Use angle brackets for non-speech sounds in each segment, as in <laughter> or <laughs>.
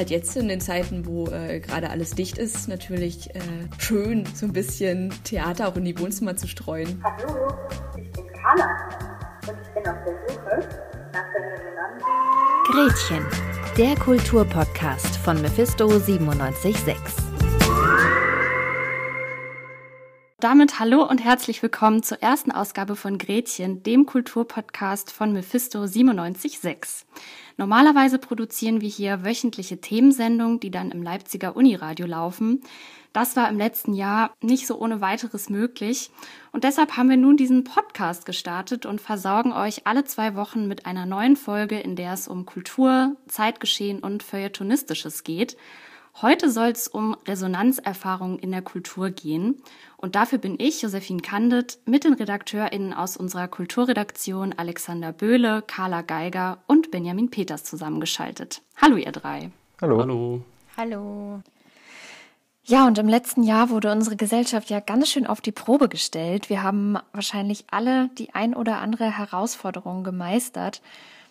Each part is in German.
halt jetzt in den Zeiten, wo äh, gerade alles dicht ist, natürlich äh, schön, so ein bisschen Theater auch in die Wohnzimmer zu streuen. Hallo, ich bin Carla und ich bin auf der Suche nach der. Gretchen, der Kulturpodcast von Mephisto 976. Damit hallo und herzlich willkommen zur ersten Ausgabe von Gretchen, dem Kulturpodcast von Mephisto 976. Normalerweise produzieren wir hier wöchentliche Themensendungen, die dann im Leipziger Uniradio laufen. Das war im letzten Jahr nicht so ohne weiteres möglich. Und deshalb haben wir nun diesen Podcast gestartet und versorgen euch alle zwei Wochen mit einer neuen Folge, in der es um Kultur, Zeitgeschehen und Feuilletonistisches geht. Heute soll es um Resonanzerfahrungen in der Kultur gehen. Und dafür bin ich, Josephine Kandet, mit den RedakteurInnen aus unserer Kulturredaktion Alexander Böhle, Carla Geiger und Benjamin Peters zusammengeschaltet. Hallo, ihr drei. Hallo. Hallo. Hallo. Ja, und im letzten Jahr wurde unsere Gesellschaft ja ganz schön auf die Probe gestellt. Wir haben wahrscheinlich alle die ein oder andere Herausforderung gemeistert.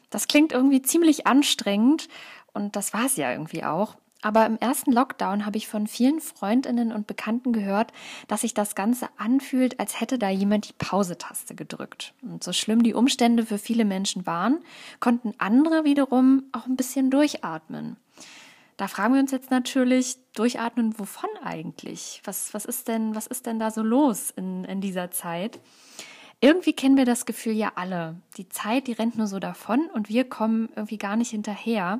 Das klingt irgendwie ziemlich anstrengend und das war es ja irgendwie auch. Aber im ersten Lockdown habe ich von vielen Freundinnen und Bekannten gehört, dass sich das Ganze anfühlt, als hätte da jemand die Pause-Taste gedrückt. Und so schlimm die Umstände für viele Menschen waren, konnten andere wiederum auch ein bisschen durchatmen. Da fragen wir uns jetzt natürlich, durchatmen, wovon eigentlich? Was, was, ist, denn, was ist denn da so los in, in dieser Zeit? Irgendwie kennen wir das Gefühl ja alle. Die Zeit, die rennt nur so davon und wir kommen irgendwie gar nicht hinterher.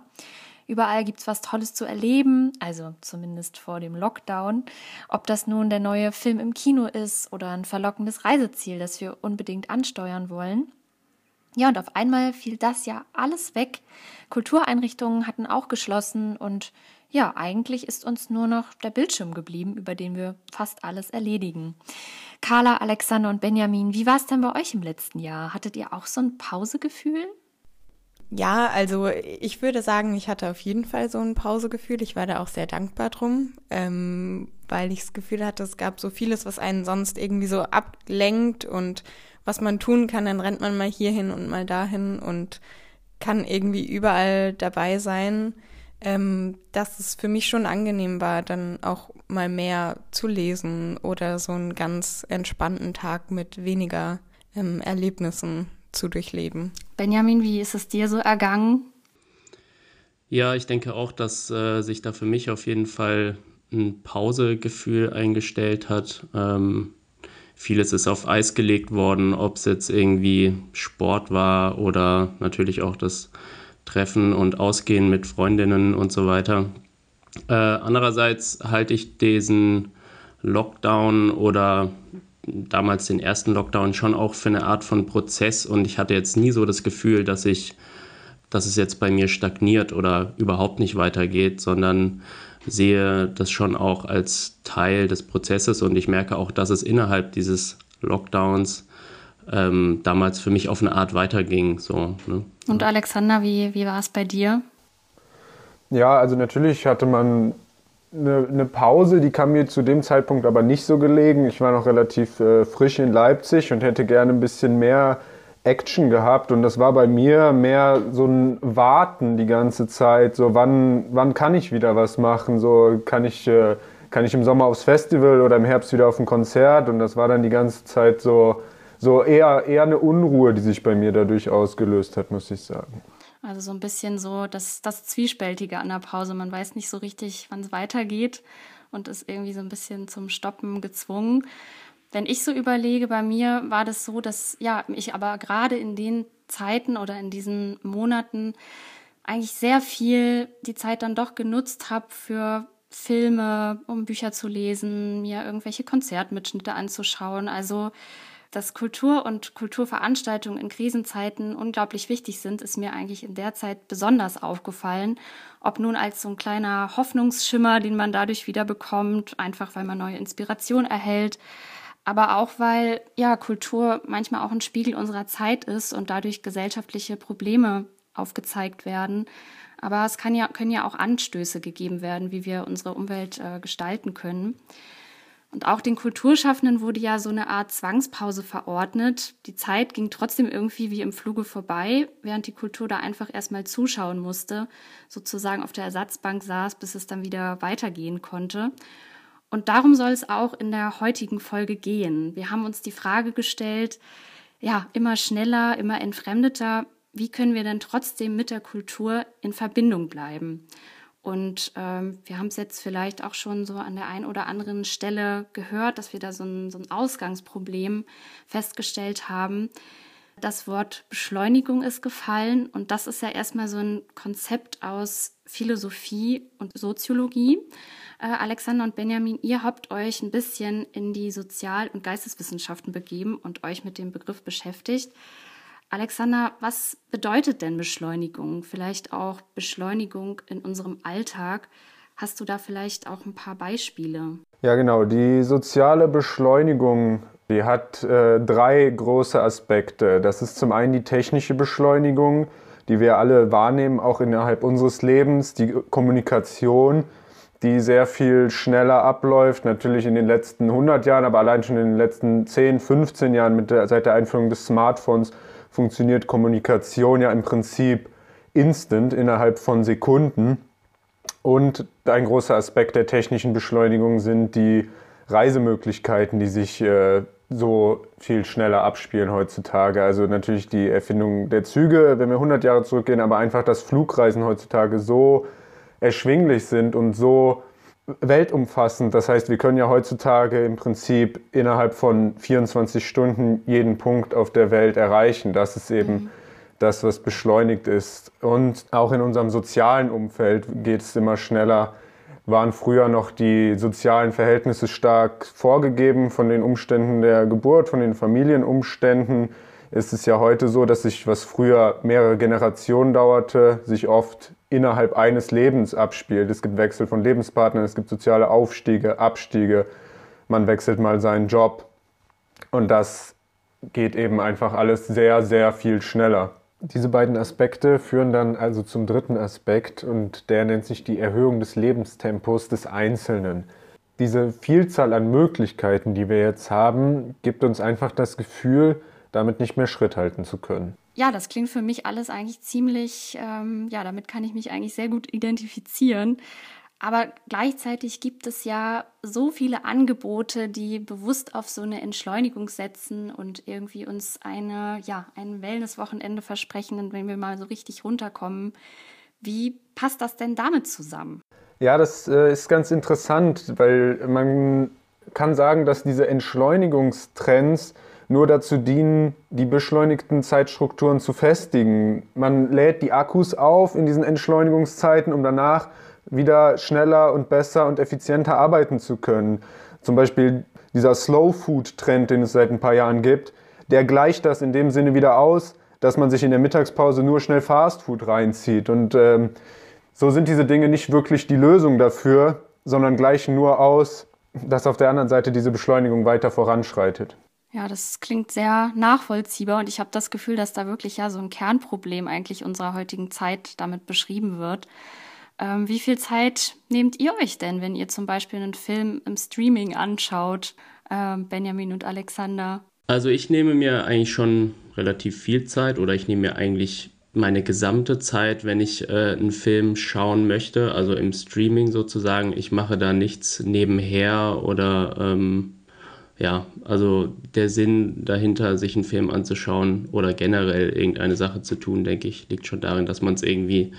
Überall gibt es was Tolles zu erleben, also zumindest vor dem Lockdown. Ob das nun der neue Film im Kino ist oder ein verlockendes Reiseziel, das wir unbedingt ansteuern wollen. Ja, und auf einmal fiel das ja alles weg. Kultureinrichtungen hatten auch geschlossen und ja, eigentlich ist uns nur noch der Bildschirm geblieben, über den wir fast alles erledigen. Carla, Alexander und Benjamin, wie war es denn bei euch im letzten Jahr? Hattet ihr auch so ein Pausegefühl? Ja, also ich würde sagen, ich hatte auf jeden Fall so ein Pausegefühl. Ich war da auch sehr dankbar drum, ähm, weil ich das Gefühl hatte, es gab so vieles, was einen sonst irgendwie so ablenkt und was man tun kann, dann rennt man mal hierhin und mal dahin und kann irgendwie überall dabei sein. Ähm, dass es für mich schon angenehm war, dann auch mal mehr zu lesen oder so einen ganz entspannten Tag mit weniger ähm, Erlebnissen zu durchleben. Benjamin, wie ist es dir so ergangen? Ja, ich denke auch, dass äh, sich da für mich auf jeden Fall ein Pausegefühl eingestellt hat. Ähm, vieles ist auf Eis gelegt worden, ob es jetzt irgendwie Sport war oder natürlich auch das Treffen und Ausgehen mit Freundinnen und so weiter. Äh, andererseits halte ich diesen Lockdown oder damals den ersten Lockdown schon auch für eine Art von Prozess und ich hatte jetzt nie so das Gefühl, dass ich, dass es jetzt bei mir stagniert oder überhaupt nicht weitergeht, sondern sehe das schon auch als Teil des Prozesses und ich merke auch, dass es innerhalb dieses Lockdowns ähm, damals für mich auf eine Art weiterging. So, ne? Und Alexander, wie, wie war es bei dir? Ja, also natürlich hatte man eine, eine, Pause, die kam mir zu dem Zeitpunkt aber nicht so gelegen. Ich war noch relativ äh, frisch in Leipzig und hätte gerne ein bisschen mehr Action gehabt. Und das war bei mir mehr so ein Warten die ganze Zeit. So, wann, wann kann ich wieder was machen? So, kann ich, äh, kann ich im Sommer aufs Festival oder im Herbst wieder auf ein Konzert? Und das war dann die ganze Zeit so, so eher, eher eine Unruhe, die sich bei mir dadurch ausgelöst hat, muss ich sagen. Also so ein bisschen so das, das Zwiespältige an der Pause. Man weiß nicht so richtig, wann es weitergeht und ist irgendwie so ein bisschen zum Stoppen gezwungen. Wenn ich so überlege, bei mir war das so, dass ja, ich aber gerade in den Zeiten oder in diesen Monaten eigentlich sehr viel die Zeit dann doch genutzt habe für Filme, um Bücher zu lesen, mir irgendwelche Konzertmitschnitte anzuschauen. Also dass Kultur und Kulturveranstaltungen in Krisenzeiten unglaublich wichtig sind, ist mir eigentlich in der Zeit besonders aufgefallen. Ob nun als so ein kleiner Hoffnungsschimmer, den man dadurch wieder bekommt, einfach weil man neue Inspiration erhält, aber auch weil ja Kultur manchmal auch ein Spiegel unserer Zeit ist und dadurch gesellschaftliche Probleme aufgezeigt werden. Aber es kann ja, können ja auch Anstöße gegeben werden, wie wir unsere Umwelt äh, gestalten können. Und auch den Kulturschaffenden wurde ja so eine Art Zwangspause verordnet. Die Zeit ging trotzdem irgendwie wie im Fluge vorbei, während die Kultur da einfach erstmal zuschauen musste, sozusagen auf der Ersatzbank saß, bis es dann wieder weitergehen konnte. Und darum soll es auch in der heutigen Folge gehen. Wir haben uns die Frage gestellt, ja, immer schneller, immer entfremdeter, wie können wir denn trotzdem mit der Kultur in Verbindung bleiben? Und ähm, wir haben es jetzt vielleicht auch schon so an der einen oder anderen Stelle gehört, dass wir da so ein, so ein Ausgangsproblem festgestellt haben. Das Wort Beschleunigung ist gefallen und das ist ja erstmal so ein Konzept aus Philosophie und Soziologie. Äh, Alexander und Benjamin, ihr habt euch ein bisschen in die Sozial- und Geisteswissenschaften begeben und euch mit dem Begriff beschäftigt. Alexander, was bedeutet denn Beschleunigung? Vielleicht auch Beschleunigung in unserem Alltag. Hast du da vielleicht auch ein paar Beispiele? Ja, genau. Die soziale Beschleunigung, die hat äh, drei große Aspekte. Das ist zum einen die technische Beschleunigung, die wir alle wahrnehmen, auch innerhalb unseres Lebens, die Kommunikation, die sehr viel schneller abläuft, natürlich in den letzten 100 Jahren, aber allein schon in den letzten 10, 15 Jahren mit der, seit der Einführung des Smartphones funktioniert Kommunikation ja im Prinzip instant innerhalb von Sekunden. Und ein großer Aspekt der technischen Beschleunigung sind die Reisemöglichkeiten, die sich äh, so viel schneller abspielen heutzutage. Also natürlich die Erfindung der Züge, wenn wir 100 Jahre zurückgehen, aber einfach, dass Flugreisen heutzutage so erschwinglich sind und so weltumfassend. Das heißt, wir können ja heutzutage im Prinzip innerhalb von 24 Stunden jeden Punkt auf der Welt erreichen. Das ist eben mhm. das, was beschleunigt ist. Und auch in unserem sozialen Umfeld geht es immer schneller. Waren früher noch die sozialen Verhältnisse stark vorgegeben von den Umständen der Geburt, von den Familienumständen. Ist es ja heute so, dass sich, was früher mehrere Generationen dauerte, sich oft innerhalb eines Lebens abspielt. Es gibt Wechsel von Lebenspartnern, es gibt soziale Aufstiege, Abstiege, man wechselt mal seinen Job und das geht eben einfach alles sehr, sehr viel schneller. Diese beiden Aspekte führen dann also zum dritten Aspekt und der nennt sich die Erhöhung des Lebenstempos des Einzelnen. Diese Vielzahl an Möglichkeiten, die wir jetzt haben, gibt uns einfach das Gefühl, damit nicht mehr Schritt halten zu können ja, das klingt für mich alles eigentlich ziemlich, ähm, ja, damit kann ich mich eigentlich sehr gut identifizieren. Aber gleichzeitig gibt es ja so viele Angebote, die bewusst auf so eine Entschleunigung setzen und irgendwie uns eine, ja, ein Wellness-Wochenende versprechen, wenn wir mal so richtig runterkommen. Wie passt das denn damit zusammen? Ja, das äh, ist ganz interessant, weil man kann sagen, dass diese Entschleunigungstrends nur dazu dienen, die beschleunigten Zeitstrukturen zu festigen. Man lädt die Akkus auf in diesen Entschleunigungszeiten, um danach wieder schneller und besser und effizienter arbeiten zu können. Zum Beispiel dieser Slow Food Trend, den es seit ein paar Jahren gibt, der gleicht das in dem Sinne wieder aus, dass man sich in der Mittagspause nur schnell Fast Food reinzieht. Und ähm, so sind diese Dinge nicht wirklich die Lösung dafür, sondern gleichen nur aus, dass auf der anderen Seite diese Beschleunigung weiter voranschreitet. Ja, das klingt sehr nachvollziehbar und ich habe das Gefühl, dass da wirklich ja so ein Kernproblem eigentlich unserer heutigen Zeit damit beschrieben wird. Ähm, wie viel Zeit nehmt ihr euch denn, wenn ihr zum Beispiel einen Film im Streaming anschaut, äh, Benjamin und Alexander? Also ich nehme mir eigentlich schon relativ viel Zeit oder ich nehme mir eigentlich meine gesamte Zeit, wenn ich äh, einen Film schauen möchte, also im Streaming sozusagen. Ich mache da nichts nebenher oder ähm, ja, also der Sinn dahinter, sich einen Film anzuschauen oder generell irgendeine Sache zu tun, denke ich, liegt schon darin, dass man es irgendwie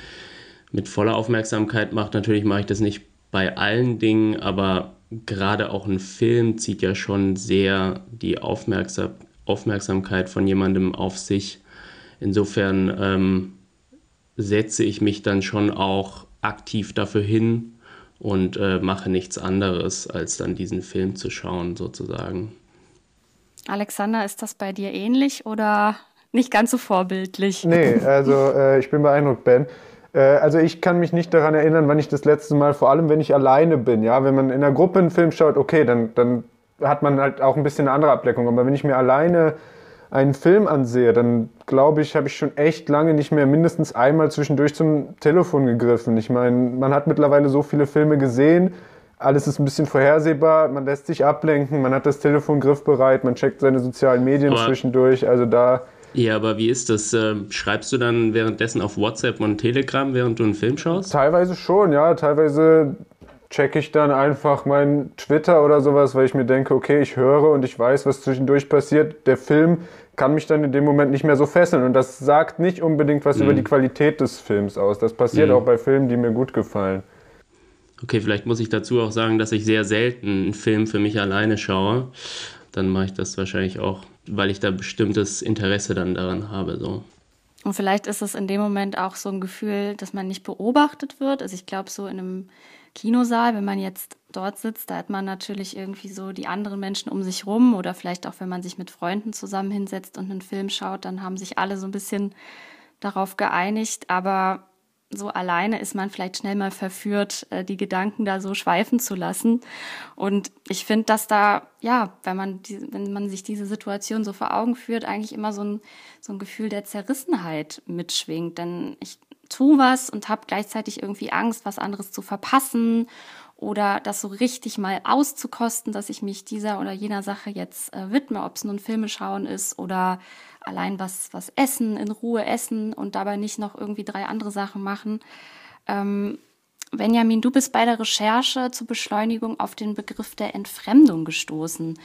mit voller Aufmerksamkeit macht. Natürlich mache ich das nicht bei allen Dingen, aber gerade auch ein Film zieht ja schon sehr die Aufmerksam Aufmerksamkeit von jemandem auf sich. Insofern ähm, setze ich mich dann schon auch aktiv dafür hin, und äh, mache nichts anderes, als dann diesen Film zu schauen, sozusagen. Alexander, ist das bei dir ähnlich oder nicht ganz so vorbildlich? Nee, also <laughs> äh, ich bin beeindruckt, Ben. Äh, also ich kann mich nicht daran erinnern, wann ich das letzte Mal, vor allem wenn ich alleine bin, ja, wenn man in einer Gruppe einen Film schaut, okay, dann, dann hat man halt auch ein bisschen eine andere Ableckung. Aber wenn ich mir alleine einen Film ansehe, dann glaube ich, habe ich schon echt lange nicht mehr mindestens einmal zwischendurch zum Telefon gegriffen. Ich meine, man hat mittlerweile so viele Filme gesehen, alles ist ein bisschen vorhersehbar, man lässt sich ablenken, man hat das Telefon griffbereit, man checkt seine sozialen Medien aber zwischendurch. Also da. Ja, aber wie ist das? Ähm, schreibst du dann währenddessen auf WhatsApp und Telegram, während du einen Film schaust? Teilweise schon, ja. Teilweise checke ich dann einfach meinen Twitter oder sowas, weil ich mir denke, okay, ich höre und ich weiß, was zwischendurch passiert. Der Film kann mich dann in dem Moment nicht mehr so fesseln. Und das sagt nicht unbedingt was mhm. über die Qualität des Films aus. Das passiert mhm. auch bei Filmen, die mir gut gefallen. Okay, vielleicht muss ich dazu auch sagen, dass ich sehr selten einen Film für mich alleine schaue. Dann mache ich das wahrscheinlich auch, weil ich da bestimmtes Interesse dann daran habe. So. Und vielleicht ist es in dem Moment auch so ein Gefühl, dass man nicht beobachtet wird. Also ich glaube, so in einem Kinosaal, wenn man jetzt dort sitzt, da hat man natürlich irgendwie so die anderen Menschen um sich rum oder vielleicht auch, wenn man sich mit Freunden zusammen hinsetzt und einen Film schaut, dann haben sich alle so ein bisschen darauf geeinigt. Aber so alleine ist man vielleicht schnell mal verführt, äh, die Gedanken da so schweifen zu lassen. Und ich finde, dass da, ja, wenn man, die, wenn man sich diese Situation so vor Augen führt, eigentlich immer so ein, so ein Gefühl der Zerrissenheit mitschwingt. Denn ich tue was und habe gleichzeitig irgendwie Angst, was anderes zu verpassen oder das so richtig mal auszukosten, dass ich mich dieser oder jener Sache jetzt äh, widme, ob es nun Filme schauen ist oder allein was, was essen, in Ruhe essen und dabei nicht noch irgendwie drei andere Sachen machen. Ähm, Benjamin, du bist bei der Recherche zur Beschleunigung auf den Begriff der Entfremdung gestoßen.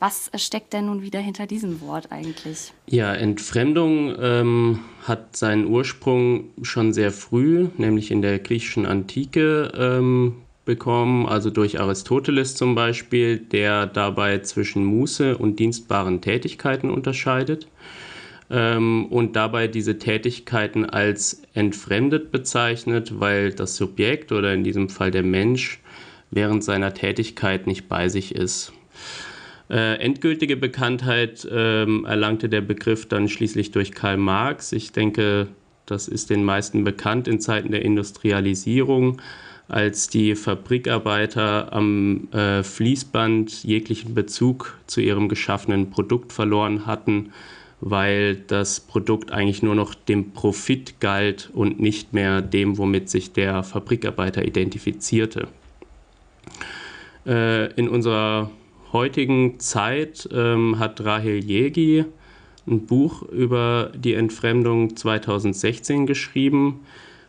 Was steckt denn nun wieder hinter diesem Wort eigentlich? Ja, Entfremdung ähm, hat seinen Ursprung schon sehr früh, nämlich in der griechischen Antike ähm, bekommen, also durch Aristoteles zum Beispiel, der dabei zwischen Muße und dienstbaren Tätigkeiten unterscheidet ähm, und dabei diese Tätigkeiten als entfremdet bezeichnet, weil das Subjekt oder in diesem Fall der Mensch während seiner Tätigkeit nicht bei sich ist. Äh, endgültige Bekanntheit ähm, erlangte der Begriff dann schließlich durch Karl Marx. Ich denke, das ist den meisten bekannt in Zeiten der Industrialisierung als die Fabrikarbeiter am äh, Fließband jeglichen Bezug zu ihrem geschaffenen Produkt verloren hatten, weil das Produkt eigentlich nur noch dem Profit galt und nicht mehr dem, womit sich der Fabrikarbeiter identifizierte. Äh, in unserer heutigen Zeit ähm, hat Rahel Jegi ein Buch über die Entfremdung 2016 geschrieben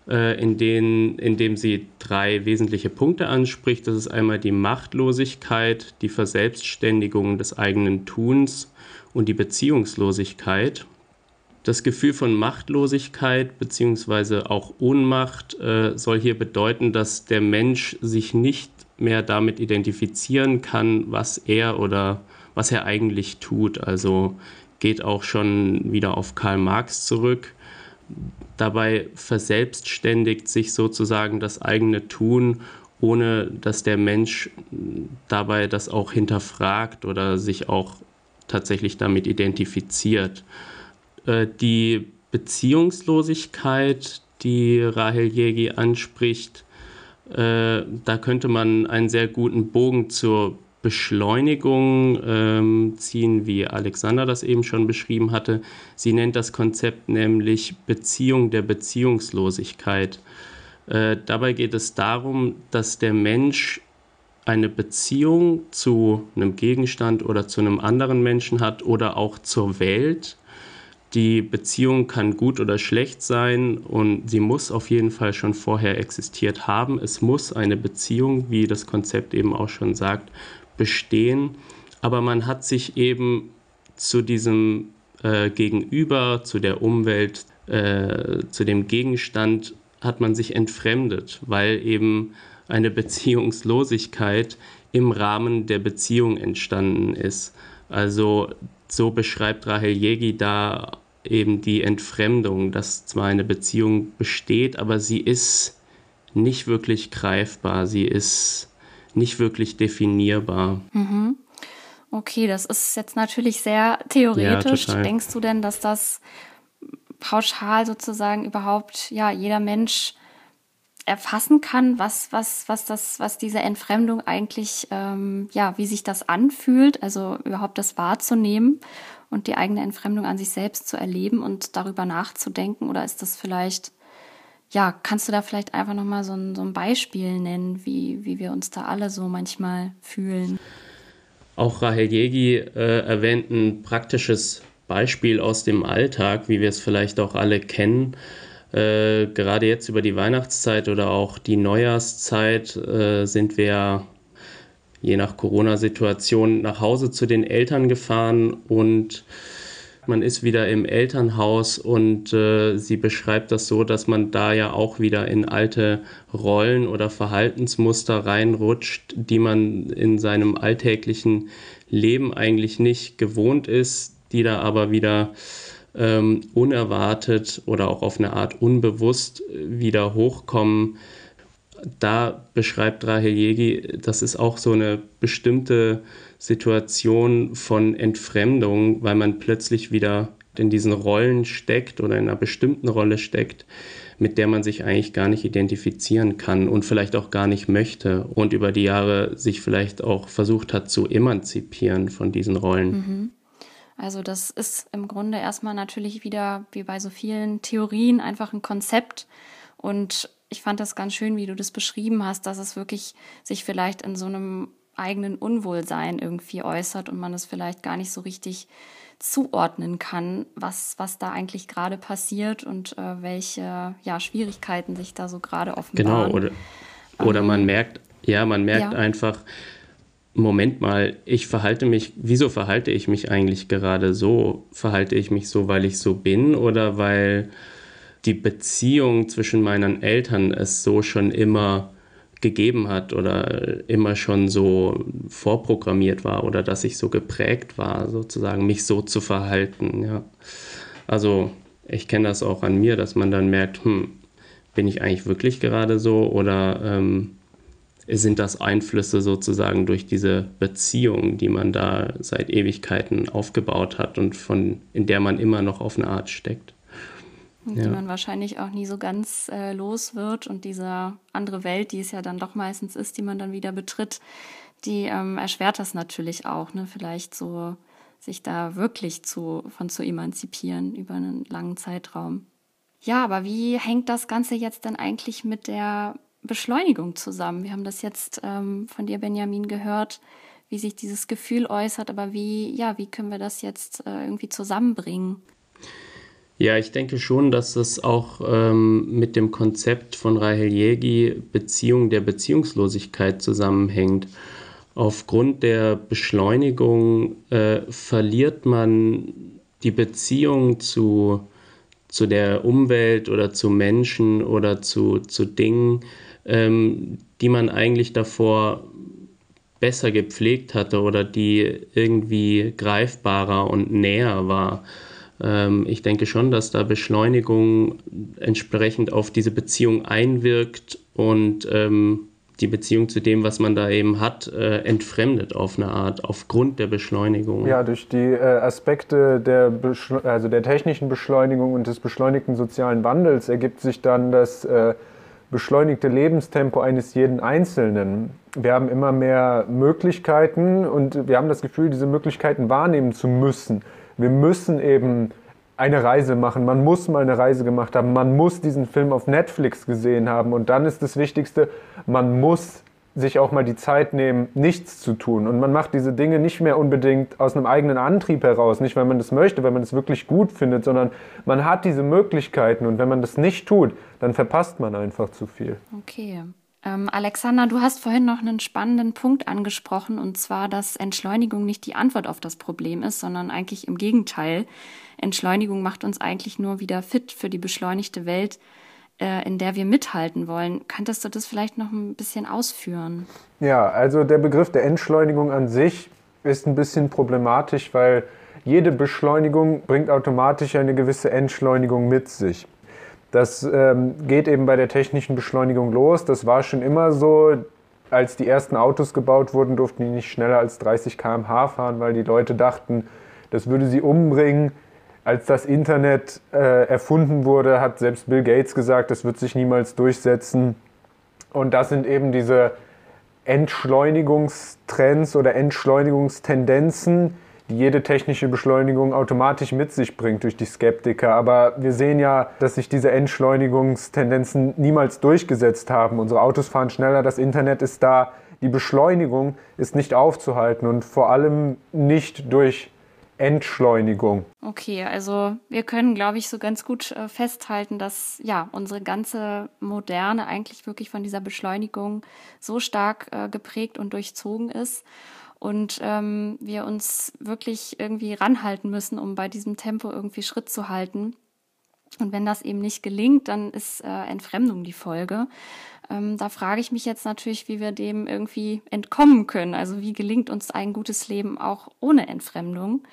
äh, in, denen, in dem sie drei wesentliche Punkte anspricht. Das ist einmal die Machtlosigkeit, die Verselbstständigung des eigenen Tuns und die Beziehungslosigkeit. Das Gefühl von Machtlosigkeit bzw. auch Ohnmacht äh, soll hier bedeuten, dass der Mensch sich nicht mehr damit identifizieren kann, was er oder was er eigentlich tut. Also geht auch schon wieder auf Karl Marx zurück dabei verselbstständigt sich sozusagen das eigene Tun, ohne dass der Mensch dabei das auch hinterfragt oder sich auch tatsächlich damit identifiziert. Äh, die Beziehungslosigkeit, die Rahel Jegi anspricht, äh, da könnte man einen sehr guten Bogen zur Beschleunigung ähm, ziehen, wie Alexander das eben schon beschrieben hatte. Sie nennt das Konzept nämlich Beziehung der Beziehungslosigkeit. Äh, dabei geht es darum, dass der Mensch eine Beziehung zu einem Gegenstand oder zu einem anderen Menschen hat oder auch zur Welt. Die Beziehung kann gut oder schlecht sein und sie muss auf jeden Fall schon vorher existiert haben. Es muss eine Beziehung, wie das Konzept eben auch schon sagt, bestehen, aber man hat sich eben zu diesem äh, Gegenüber, zu der Umwelt, äh, zu dem Gegenstand, hat man sich entfremdet, weil eben eine <laughs> Beziehungslosigkeit im Rahmen der Beziehung entstanden ist. Also so beschreibt Rahel Jegi da eben die Entfremdung, dass zwar eine Beziehung besteht, aber sie ist nicht wirklich greifbar, sie ist nicht wirklich definierbar. Mhm. Okay, das ist jetzt natürlich sehr theoretisch. Ja, Denkst du denn, dass das pauschal sozusagen überhaupt ja jeder Mensch erfassen kann, was was was das was diese Entfremdung eigentlich ähm, ja wie sich das anfühlt, also überhaupt das wahrzunehmen und die eigene Entfremdung an sich selbst zu erleben und darüber nachzudenken oder ist das vielleicht ja, kannst du da vielleicht einfach nochmal so ein, so ein Beispiel nennen, wie, wie wir uns da alle so manchmal fühlen? Auch Rahel Jegi äh, erwähnt ein praktisches Beispiel aus dem Alltag, wie wir es vielleicht auch alle kennen. Äh, gerade jetzt über die Weihnachtszeit oder auch die Neujahrszeit äh, sind wir je nach Corona-Situation nach Hause zu den Eltern gefahren und man ist wieder im Elternhaus und äh, sie beschreibt das so, dass man da ja auch wieder in alte Rollen oder Verhaltensmuster reinrutscht, die man in seinem alltäglichen Leben eigentlich nicht gewohnt ist, die da aber wieder ähm, unerwartet oder auch auf eine Art unbewusst wieder hochkommen. Da beschreibt Rahel Jegi, das ist auch so eine bestimmte Situation von Entfremdung, weil man plötzlich wieder in diesen Rollen steckt oder in einer bestimmten Rolle steckt, mit der man sich eigentlich gar nicht identifizieren kann und vielleicht auch gar nicht möchte und über die Jahre sich vielleicht auch versucht hat zu emanzipieren von diesen Rollen. Mhm. Also das ist im Grunde erstmal natürlich wieder, wie bei so vielen Theorien, einfach ein Konzept. Und ich fand das ganz schön, wie du das beschrieben hast, dass es wirklich sich vielleicht in so einem eigenen Unwohlsein irgendwie äußert und man es vielleicht gar nicht so richtig zuordnen kann, was, was da eigentlich gerade passiert und äh, welche ja, Schwierigkeiten sich da so gerade offenbaren. Genau, oder, oder ähm, man merkt, ja, man merkt ja. einfach, Moment mal, ich verhalte mich, wieso verhalte ich mich eigentlich gerade so? Verhalte ich mich so, weil ich so bin oder weil die Beziehung zwischen meinen Eltern es so schon immer gegeben hat oder immer schon so vorprogrammiert war oder dass ich so geprägt war, sozusagen mich so zu verhalten. Ja. Also ich kenne das auch an mir, dass man dann merkt, hm, bin ich eigentlich wirklich gerade so oder ähm, sind das Einflüsse sozusagen durch diese Beziehung, die man da seit Ewigkeiten aufgebaut hat und von in der man immer noch auf eine Art steckt die ja. man wahrscheinlich auch nie so ganz äh, los wird. Und diese andere Welt, die es ja dann doch meistens ist, die man dann wieder betritt, die ähm, erschwert das natürlich auch, ne? Vielleicht so sich da wirklich zu, von zu emanzipieren über einen langen Zeitraum. Ja, aber wie hängt das Ganze jetzt dann eigentlich mit der Beschleunigung zusammen? Wir haben das jetzt ähm, von dir, Benjamin, gehört, wie sich dieses Gefühl äußert, aber wie, ja, wie können wir das jetzt äh, irgendwie zusammenbringen? Ja, ich denke schon, dass das auch ähm, mit dem Konzept von Rahel Jägi Beziehung der Beziehungslosigkeit zusammenhängt. Aufgrund der Beschleunigung äh, verliert man die Beziehung zu, zu der Umwelt oder zu Menschen oder zu, zu Dingen, ähm, die man eigentlich davor besser gepflegt hatte oder die irgendwie greifbarer und näher war. Ähm, ich denke schon, dass da Beschleunigung entsprechend auf diese Beziehung einwirkt und ähm, die Beziehung zu dem, was man da eben hat, äh, entfremdet auf eine Art, aufgrund der Beschleunigung. Ja, durch die äh, Aspekte der, also der technischen Beschleunigung und des beschleunigten sozialen Wandels ergibt sich dann das äh, beschleunigte Lebenstempo eines jeden Einzelnen. Wir haben immer mehr Möglichkeiten und wir haben das Gefühl, diese Möglichkeiten wahrnehmen zu müssen wir müssen eben eine Reise machen. Man muss mal eine Reise gemacht haben. Man muss diesen Film auf Netflix gesehen haben. Und dann ist das Wichtigste, man muss sich auch mal die Zeit nehmen, nichts zu tun. Und man macht diese Dinge nicht mehr unbedingt aus einem eigenen Antrieb heraus, nicht weil man das möchte, weil man es wirklich gut findet, sondern man hat diese Möglichkeiten und wenn man das nicht tut, dann verpasst man einfach zu viel. Okay. Ähm, Alexander, du hast vorhin noch einen spannenden Punkt angesprochen, und zwar, dass Entschleunigung nicht die Antwort auf das Problem ist, sondern eigentlich im Gegenteil. Entschleunigung macht uns eigentlich nur wieder fit für die beschleunigte Welt, äh, in der wir mithalten wollen. Könntest du das vielleicht noch ein bisschen ausführen? Ja, also der Begriff der Entschleunigung an sich ist ein bisschen problematisch, weil jede Beschleunigung bringt automatisch eine gewisse Entschleunigung mit sich. Das ähm, geht eben bei der technischen Beschleunigung los. Das war schon immer so. Als die ersten Autos gebaut wurden, durften die nicht schneller als 30 km/h fahren, weil die Leute dachten, das würde sie umbringen. Als das Internet äh, erfunden wurde, hat selbst Bill Gates gesagt, das wird sich niemals durchsetzen. Und das sind eben diese Entschleunigungstrends oder Entschleunigungstendenzen, die jede technische Beschleunigung automatisch mit sich bringt durch die Skeptiker. Aber wir sehen ja, dass sich diese Entschleunigungstendenzen niemals durchgesetzt haben. Unsere Autos fahren schneller, das Internet ist da. Die Beschleunigung ist nicht aufzuhalten und vor allem nicht durch Entschleunigung. Okay, also wir können, glaube ich, so ganz gut äh, festhalten, dass ja unsere ganze Moderne eigentlich wirklich von dieser Beschleunigung so stark äh, geprägt und durchzogen ist und ähm, wir uns wirklich irgendwie ranhalten müssen, um bei diesem Tempo irgendwie Schritt zu halten. Und wenn das eben nicht gelingt, dann ist äh, Entfremdung die Folge. Ähm, da frage ich mich jetzt natürlich, wie wir dem irgendwie entkommen können. Also wie gelingt uns ein gutes Leben auch ohne Entfremdung?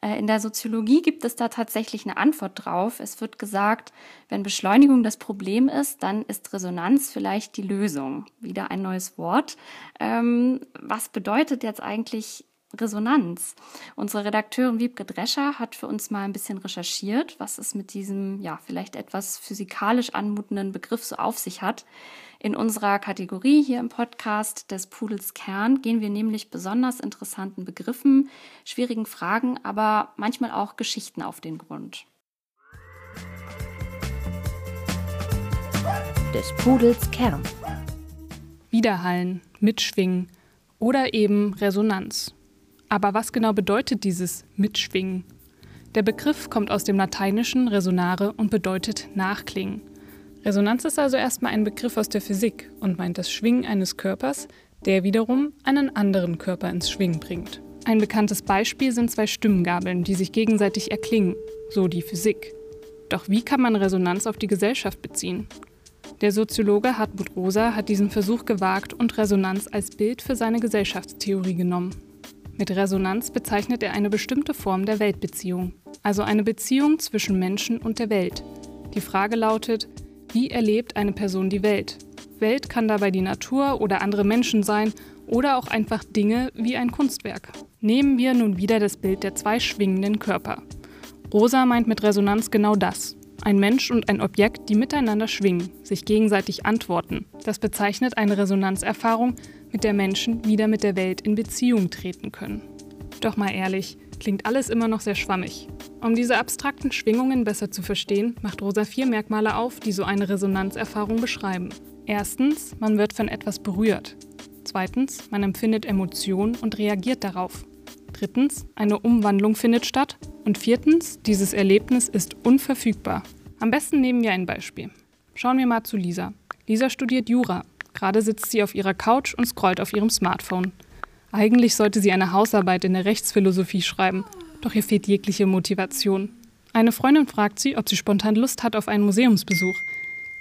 Äh, in der Soziologie gibt es da tatsächlich eine Antwort drauf. Es wird gesagt, wenn Beschleunigung das Problem ist, dann ist Resonanz vielleicht die Lösung. Wieder ein neues Wort. Ähm, was bedeutet jetzt eigentlich Resonanz. Unsere Redakteurin Wiebke Drescher hat für uns mal ein bisschen recherchiert, was es mit diesem, ja, vielleicht etwas physikalisch anmutenden Begriff so auf sich hat. In unserer Kategorie hier im Podcast des Pudels Kern gehen wir nämlich besonders interessanten Begriffen, schwierigen Fragen, aber manchmal auch Geschichten auf den Grund. Des Pudels Kern. Widerhallen, mitschwingen oder eben Resonanz. Aber was genau bedeutet dieses Mitschwingen? Der Begriff kommt aus dem lateinischen resonare und bedeutet nachklingen. Resonanz ist also erstmal ein Begriff aus der Physik und meint das Schwingen eines Körpers, der wiederum einen anderen Körper ins Schwingen bringt. Ein bekanntes Beispiel sind zwei Stimmgabeln, die sich gegenseitig erklingen, so die Physik. Doch wie kann man Resonanz auf die Gesellschaft beziehen? Der Soziologe Hartmut Rosa hat diesen Versuch gewagt und Resonanz als Bild für seine Gesellschaftstheorie genommen. Mit Resonanz bezeichnet er eine bestimmte Form der Weltbeziehung, also eine Beziehung zwischen Menschen und der Welt. Die Frage lautet, wie erlebt eine Person die Welt? Welt kann dabei die Natur oder andere Menschen sein oder auch einfach Dinge wie ein Kunstwerk. Nehmen wir nun wieder das Bild der zwei schwingenden Körper. Rosa meint mit Resonanz genau das. Ein Mensch und ein Objekt, die miteinander schwingen, sich gegenseitig antworten. Das bezeichnet eine Resonanzerfahrung, mit der Menschen wieder mit der Welt in Beziehung treten können. Doch mal ehrlich, klingt alles immer noch sehr schwammig. Um diese abstrakten Schwingungen besser zu verstehen, macht Rosa vier Merkmale auf, die so eine Resonanzerfahrung beschreiben. Erstens, man wird von etwas berührt. Zweitens, man empfindet Emotionen und reagiert darauf. Drittens, eine Umwandlung findet statt. Und viertens, dieses Erlebnis ist unverfügbar. Am besten nehmen wir ein Beispiel. Schauen wir mal zu Lisa. Lisa studiert Jura. Gerade sitzt sie auf ihrer Couch und scrollt auf ihrem Smartphone. Eigentlich sollte sie eine Hausarbeit in der Rechtsphilosophie schreiben, doch ihr fehlt jegliche Motivation. Eine Freundin fragt sie, ob sie spontan Lust hat auf einen Museumsbesuch.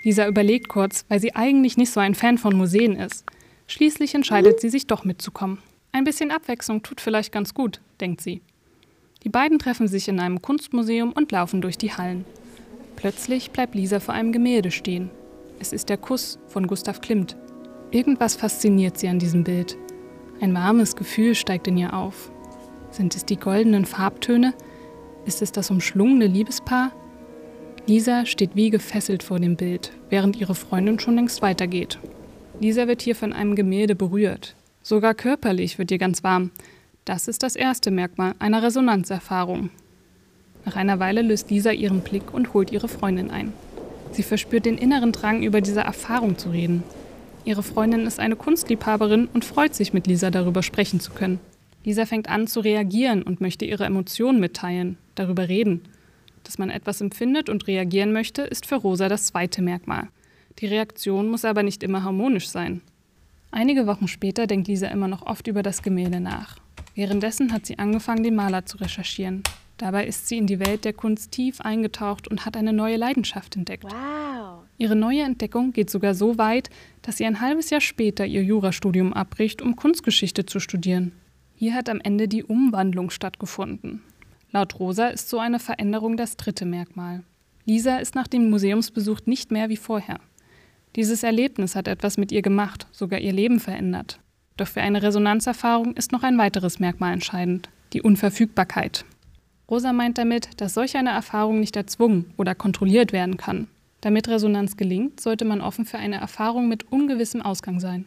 Lisa überlegt kurz, weil sie eigentlich nicht so ein Fan von Museen ist. Schließlich entscheidet sie sich doch mitzukommen. Ein bisschen Abwechslung tut vielleicht ganz gut, denkt sie. Die beiden treffen sich in einem Kunstmuseum und laufen durch die Hallen. Plötzlich bleibt Lisa vor einem Gemälde stehen. Es ist der Kuss von Gustav Klimt. Irgendwas fasziniert sie an diesem Bild. Ein warmes Gefühl steigt in ihr auf. Sind es die goldenen Farbtöne? Ist es das umschlungene Liebespaar? Lisa steht wie gefesselt vor dem Bild, während ihre Freundin schon längst weitergeht. Lisa wird hier von einem Gemälde berührt. Sogar körperlich wird ihr ganz warm. Das ist das erste Merkmal einer Resonanzerfahrung. Nach einer Weile löst Lisa ihren Blick und holt ihre Freundin ein. Sie verspürt den inneren Drang, über diese Erfahrung zu reden. Ihre Freundin ist eine Kunstliebhaberin und freut sich, mit Lisa darüber sprechen zu können. Lisa fängt an zu reagieren und möchte ihre Emotionen mitteilen, darüber reden. Dass man etwas empfindet und reagieren möchte, ist für Rosa das zweite Merkmal. Die Reaktion muss aber nicht immer harmonisch sein. Einige Wochen später denkt Lisa immer noch oft über das Gemälde nach. Währenddessen hat sie angefangen, den Maler zu recherchieren. Dabei ist sie in die Welt der Kunst tief eingetaucht und hat eine neue Leidenschaft entdeckt. Wow. Ihre neue Entdeckung geht sogar so weit, dass sie ein halbes Jahr später ihr Jurastudium abbricht, um Kunstgeschichte zu studieren. Hier hat am Ende die Umwandlung stattgefunden. Laut Rosa ist so eine Veränderung das dritte Merkmal. Lisa ist nach dem Museumsbesuch nicht mehr wie vorher. Dieses Erlebnis hat etwas mit ihr gemacht, sogar ihr Leben verändert. Doch für eine Resonanzerfahrung ist noch ein weiteres Merkmal entscheidend, die Unverfügbarkeit. Rosa meint damit, dass solch eine Erfahrung nicht erzwungen oder kontrolliert werden kann. Damit Resonanz gelingt, sollte man offen für eine Erfahrung mit ungewissem Ausgang sein.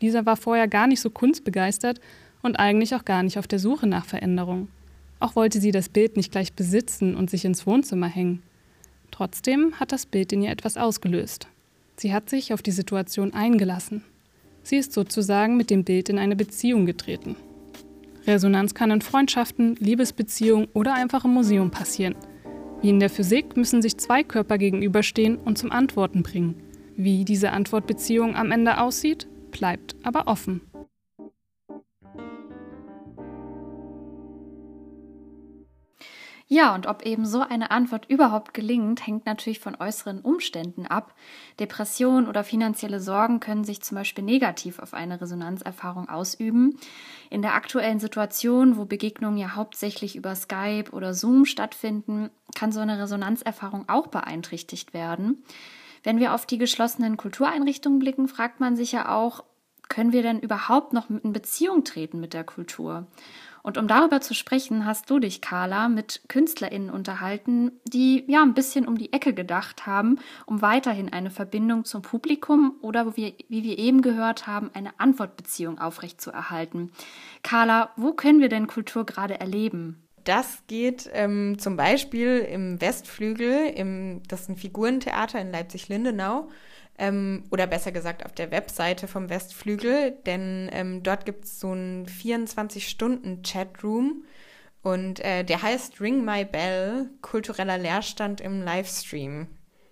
Lisa war vorher gar nicht so kunstbegeistert und eigentlich auch gar nicht auf der Suche nach Veränderung. Auch wollte sie das Bild nicht gleich besitzen und sich ins Wohnzimmer hängen. Trotzdem hat das Bild in ihr etwas ausgelöst. Sie hat sich auf die Situation eingelassen. Sie ist sozusagen mit dem Bild in eine Beziehung getreten. Resonanz kann in Freundschaften, Liebesbeziehungen oder einfach im Museum passieren. Wie in der Physik müssen sich zwei Körper gegenüberstehen und zum Antworten bringen. Wie diese Antwortbeziehung am Ende aussieht, bleibt aber offen. Ja, und ob eben so eine Antwort überhaupt gelingt, hängt natürlich von äußeren Umständen ab. Depressionen oder finanzielle Sorgen können sich zum Beispiel negativ auf eine Resonanzerfahrung ausüben. In der aktuellen Situation, wo Begegnungen ja hauptsächlich über Skype oder Zoom stattfinden, kann so eine Resonanzerfahrung auch beeinträchtigt werden. Wenn wir auf die geschlossenen Kultureinrichtungen blicken, fragt man sich ja auch, können wir denn überhaupt noch in Beziehung treten mit der Kultur? Und um darüber zu sprechen, hast du dich, Carla, mit KünstlerInnen unterhalten, die ja ein bisschen um die Ecke gedacht haben, um weiterhin eine Verbindung zum Publikum oder, wie, wie wir eben gehört haben, eine Antwortbeziehung aufrechtzuerhalten. Carla, wo können wir denn Kultur gerade erleben? Das geht ähm, zum Beispiel im Westflügel, im, das ist ein Figurentheater in Leipzig-Lindenau ähm, oder besser gesagt auf der Webseite vom Westflügel, denn ähm, dort gibt es so einen 24-Stunden-Chatroom und äh, der heißt Ring My Bell, kultureller Leerstand im Livestream.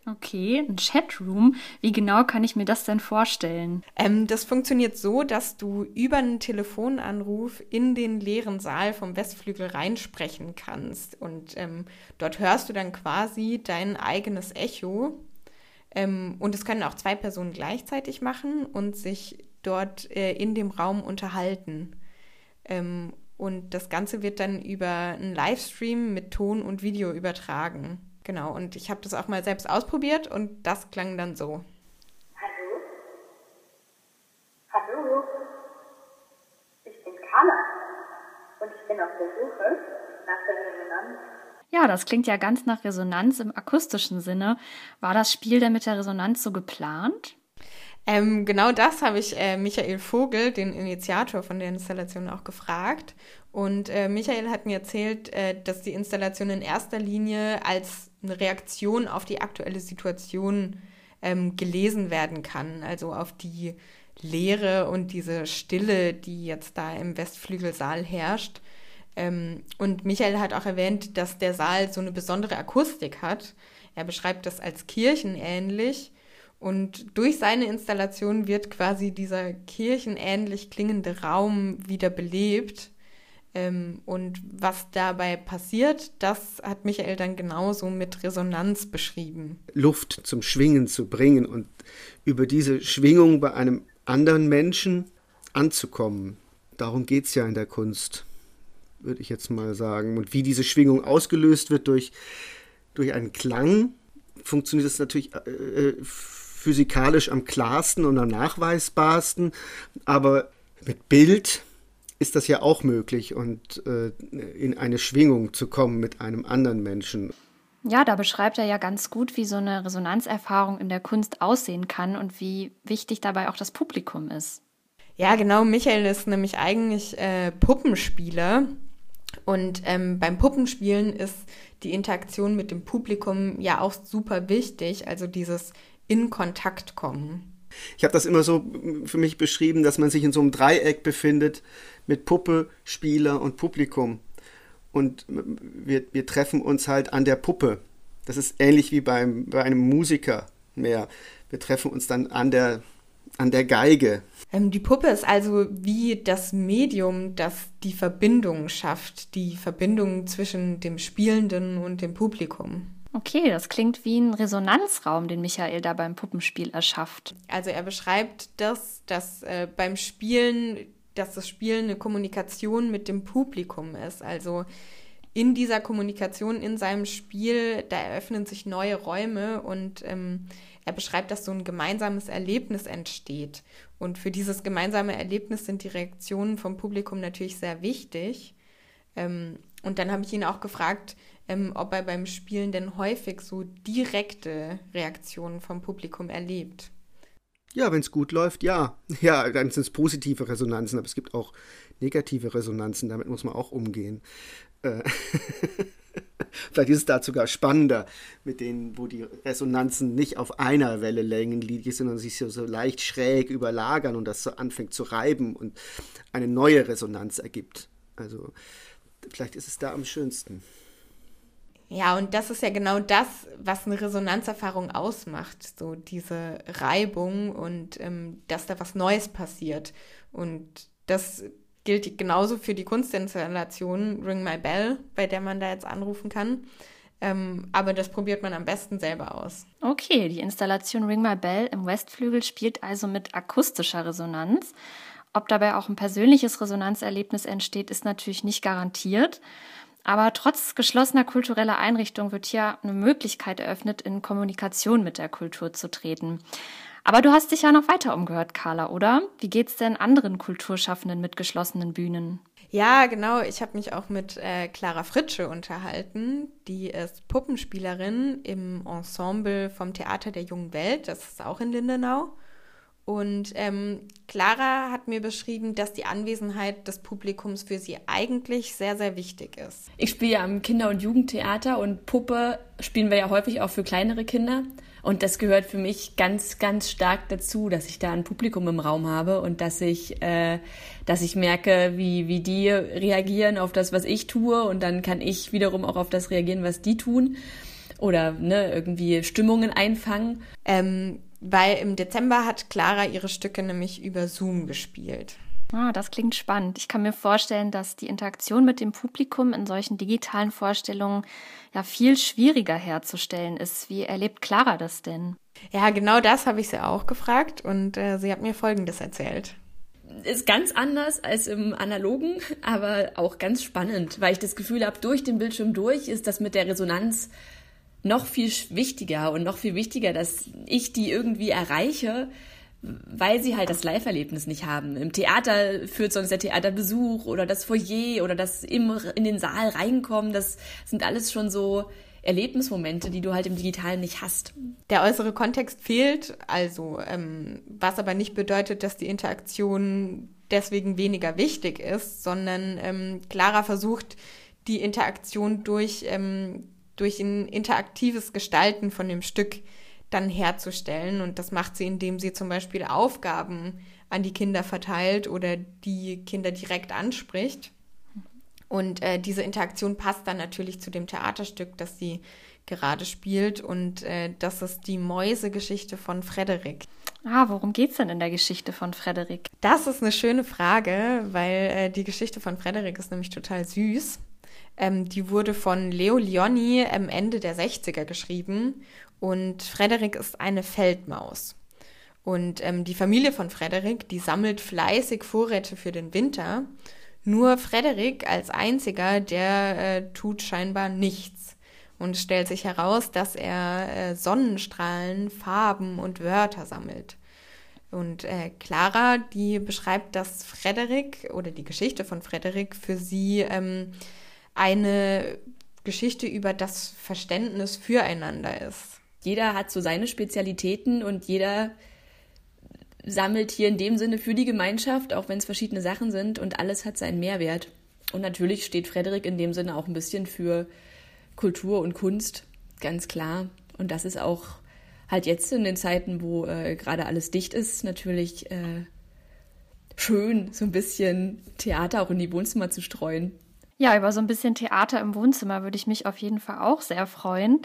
Okay, ein Chatroom. Wie genau kann ich mir das denn vorstellen? Ähm, das funktioniert so, dass du über einen Telefonanruf in den leeren Saal vom Westflügel reinsprechen kannst. Und ähm, dort hörst du dann quasi dein eigenes Echo ähm, und es können auch zwei Personen gleichzeitig machen und sich dort äh, in dem Raum unterhalten. Ähm, und das Ganze wird dann über einen Livestream mit Ton und Video übertragen. Genau, und ich habe das auch mal selbst ausprobiert und das klang dann so. Hallo? Hallo? Ich bin Carla und ich bin auf der Suche nach der Resonanz ja, das klingt ja ganz nach Resonanz im akustischen Sinne. War das Spiel denn mit der Resonanz so geplant? Ähm, genau das habe ich äh, Michael Vogel, den Initiator von der Installation, auch gefragt. Und äh, Michael hat mir erzählt, äh, dass die Installation in erster Linie als eine Reaktion auf die aktuelle Situation ähm, gelesen werden kann, also auf die Leere und diese Stille, die jetzt da im Westflügelsaal herrscht. Ähm, und Michael hat auch erwähnt, dass der Saal so eine besondere Akustik hat. Er beschreibt das als kirchenähnlich. Und durch seine Installation wird quasi dieser kirchenähnlich klingende Raum wieder belebt. Ähm, und was dabei passiert, das hat Michael dann genauso mit Resonanz beschrieben. Luft zum Schwingen zu bringen und über diese Schwingung bei einem anderen Menschen anzukommen. Darum geht es ja in der Kunst würde ich jetzt mal sagen. Und wie diese Schwingung ausgelöst wird durch, durch einen Klang, funktioniert das natürlich äh, äh, physikalisch am klarsten und am nachweisbarsten. Aber mit Bild ist das ja auch möglich und äh, in eine Schwingung zu kommen mit einem anderen Menschen. Ja, da beschreibt er ja ganz gut, wie so eine Resonanzerfahrung in der Kunst aussehen kann und wie wichtig dabei auch das Publikum ist. Ja, genau. Michael ist nämlich eigentlich äh, Puppenspieler und ähm, beim Puppenspielen ist die Interaktion mit dem Publikum ja auch super wichtig, also dieses in Kontakt kommen. Ich habe das immer so für mich beschrieben, dass man sich in so einem Dreieck befindet mit Puppe, Spieler und Publikum. Und wir, wir treffen uns halt an der Puppe. Das ist ähnlich wie beim, bei einem Musiker mehr. Wir treffen uns dann an der, an der Geige. Ähm, die Puppe ist also wie das Medium, das die Verbindung schafft, die Verbindung zwischen dem Spielenden und dem Publikum. Okay, das klingt wie ein Resonanzraum, den Michael da beim Puppenspiel erschafft. Also er beschreibt das, dass äh, beim Spielen, dass das Spielen eine Kommunikation mit dem Publikum ist. Also in dieser Kommunikation, in seinem Spiel, da eröffnen sich neue Räume und ähm, er beschreibt, dass so ein gemeinsames Erlebnis entsteht. Und für dieses gemeinsame Erlebnis sind die Reaktionen vom Publikum natürlich sehr wichtig. Ähm, und dann habe ich ihn auch gefragt, ähm, ob er beim Spielen denn häufig so direkte Reaktionen vom Publikum erlebt. Ja, wenn es gut läuft, ja. <laughs> Ja, dann sind es positive Resonanzen, aber es gibt auch negative Resonanzen, damit muss man auch umgehen. Äh, <laughs> <laughs> vielleicht ist es da sogar spannender, mit denen, wo die Resonanzen nicht auf einer Wellenlänge liegen, sondern sich so, so leicht schräg überlagern und das so anfängt zu reiben und eine neue Resonanz ergibt. Also vielleicht ist es da am schönsten. Ja, und das ist ja genau das, was eine Resonanzerfahrung ausmacht. So diese Reibung und ähm, dass da was Neues passiert. Und das gilt genauso für die Kunstinstallation Ring My Bell, bei der man da jetzt anrufen kann. Ähm, aber das probiert man am besten selber aus. Okay, die Installation Ring My Bell im Westflügel spielt also mit akustischer Resonanz. Ob dabei auch ein persönliches Resonanzerlebnis entsteht, ist natürlich nicht garantiert. Aber trotz geschlossener kultureller Einrichtung wird hier eine Möglichkeit eröffnet, in Kommunikation mit der Kultur zu treten. Aber du hast dich ja noch weiter umgehört, Carla, oder? Wie geht's denn anderen Kulturschaffenden mit geschlossenen Bühnen? Ja, genau. Ich habe mich auch mit äh, Clara Fritsche unterhalten. Die ist Puppenspielerin im Ensemble vom Theater der Jungen Welt. Das ist auch in Lindenau. Und ähm, Clara hat mir beschrieben, dass die Anwesenheit des Publikums für sie eigentlich sehr, sehr wichtig ist. Ich spiele ja am Kinder- und Jugendtheater und Puppe spielen wir ja häufig auch für kleinere Kinder. Und das gehört für mich ganz, ganz stark dazu, dass ich da ein Publikum im Raum habe und dass ich, äh, dass ich merke, wie, wie die reagieren auf das, was ich tue. Und dann kann ich wiederum auch auf das reagieren, was die tun. Oder ne, irgendwie Stimmungen einfangen. Ähm, weil im Dezember hat Clara ihre Stücke nämlich über Zoom gespielt. Ah, das klingt spannend. Ich kann mir vorstellen, dass die Interaktion mit dem Publikum in solchen digitalen Vorstellungen ja viel schwieriger herzustellen ist. Wie erlebt Clara das denn? Ja, genau das habe ich sie auch gefragt und äh, sie hat mir Folgendes erzählt. Ist ganz anders als im Analogen, <laughs> aber auch ganz spannend, weil ich das Gefühl habe, durch den Bildschirm durch ist das mit der Resonanz noch viel wichtiger und noch viel wichtiger, dass ich die irgendwie erreiche, weil sie halt das Live-Erlebnis nicht haben. Im Theater führt sonst der Theaterbesuch oder das Foyer oder das im, in den Saal reinkommen. Das sind alles schon so Erlebnismomente, die du halt im Digitalen nicht hast. Der äußere Kontext fehlt, also ähm, was aber nicht bedeutet, dass die Interaktion deswegen weniger wichtig ist, sondern ähm, Clara versucht, die Interaktion durch, ähm, durch ein interaktives Gestalten von dem Stück dann herzustellen. Und das macht sie, indem sie zum Beispiel Aufgaben an die Kinder verteilt oder die Kinder direkt anspricht. Und äh, diese Interaktion passt dann natürlich zu dem Theaterstück, das sie gerade spielt. Und äh, das ist die Mäusegeschichte von Frederik. Ah, worum geht es denn in der Geschichte von Frederik? Das ist eine schöne Frage, weil äh, die Geschichte von Frederik ist nämlich total süß. Ähm, die wurde von Leo Lionni am Ende der 60er geschrieben und Frederik ist eine Feldmaus. Und ähm, die Familie von Frederik, die sammelt fleißig Vorräte für den Winter. Nur Frederik als einziger, der äh, tut scheinbar nichts. Und stellt sich heraus, dass er äh, Sonnenstrahlen, Farben und Wörter sammelt. Und äh, Clara, die beschreibt, dass Frederik oder die Geschichte von Frederik für sie ähm, eine Geschichte über das Verständnis füreinander ist jeder hat so seine Spezialitäten und jeder sammelt hier in dem Sinne für die Gemeinschaft, auch wenn es verschiedene Sachen sind und alles hat seinen Mehrwert. Und natürlich steht Frederik in dem Sinne auch ein bisschen für Kultur und Kunst, ganz klar. Und das ist auch halt jetzt in den Zeiten, wo äh, gerade alles dicht ist, natürlich äh, schön, so ein bisschen Theater auch in die Wohnzimmer zu streuen. Ja, über so ein bisschen Theater im Wohnzimmer würde ich mich auf jeden Fall auch sehr freuen.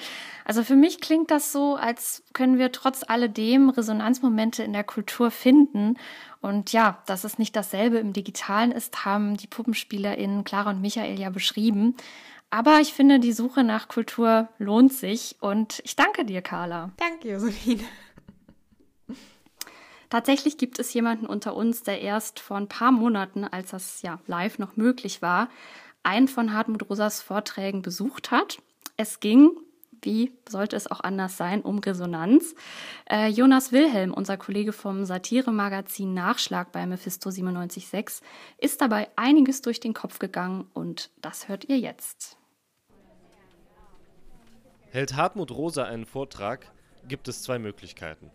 Also für mich klingt das so, als können wir trotz alledem Resonanzmomente in der Kultur finden. Und ja, dass es nicht dasselbe im Digitalen ist, haben die PuppenspielerInnen Clara und Michael ja beschrieben. Aber ich finde, die Suche nach Kultur lohnt sich und ich danke dir, Carla. Danke, Josephine. Tatsächlich gibt es jemanden unter uns, der erst vor ein paar Monaten, als das ja live noch möglich war, einen von Hartmut Rosas Vorträgen besucht hat. Es ging, wie sollte es auch anders sein, um Resonanz. Äh, Jonas Wilhelm, unser Kollege vom Satiremagazin Nachschlag bei Mephisto 97.6, ist dabei einiges durch den Kopf gegangen und das hört ihr jetzt. Hält Hartmut Rosa einen Vortrag, gibt es zwei Möglichkeiten.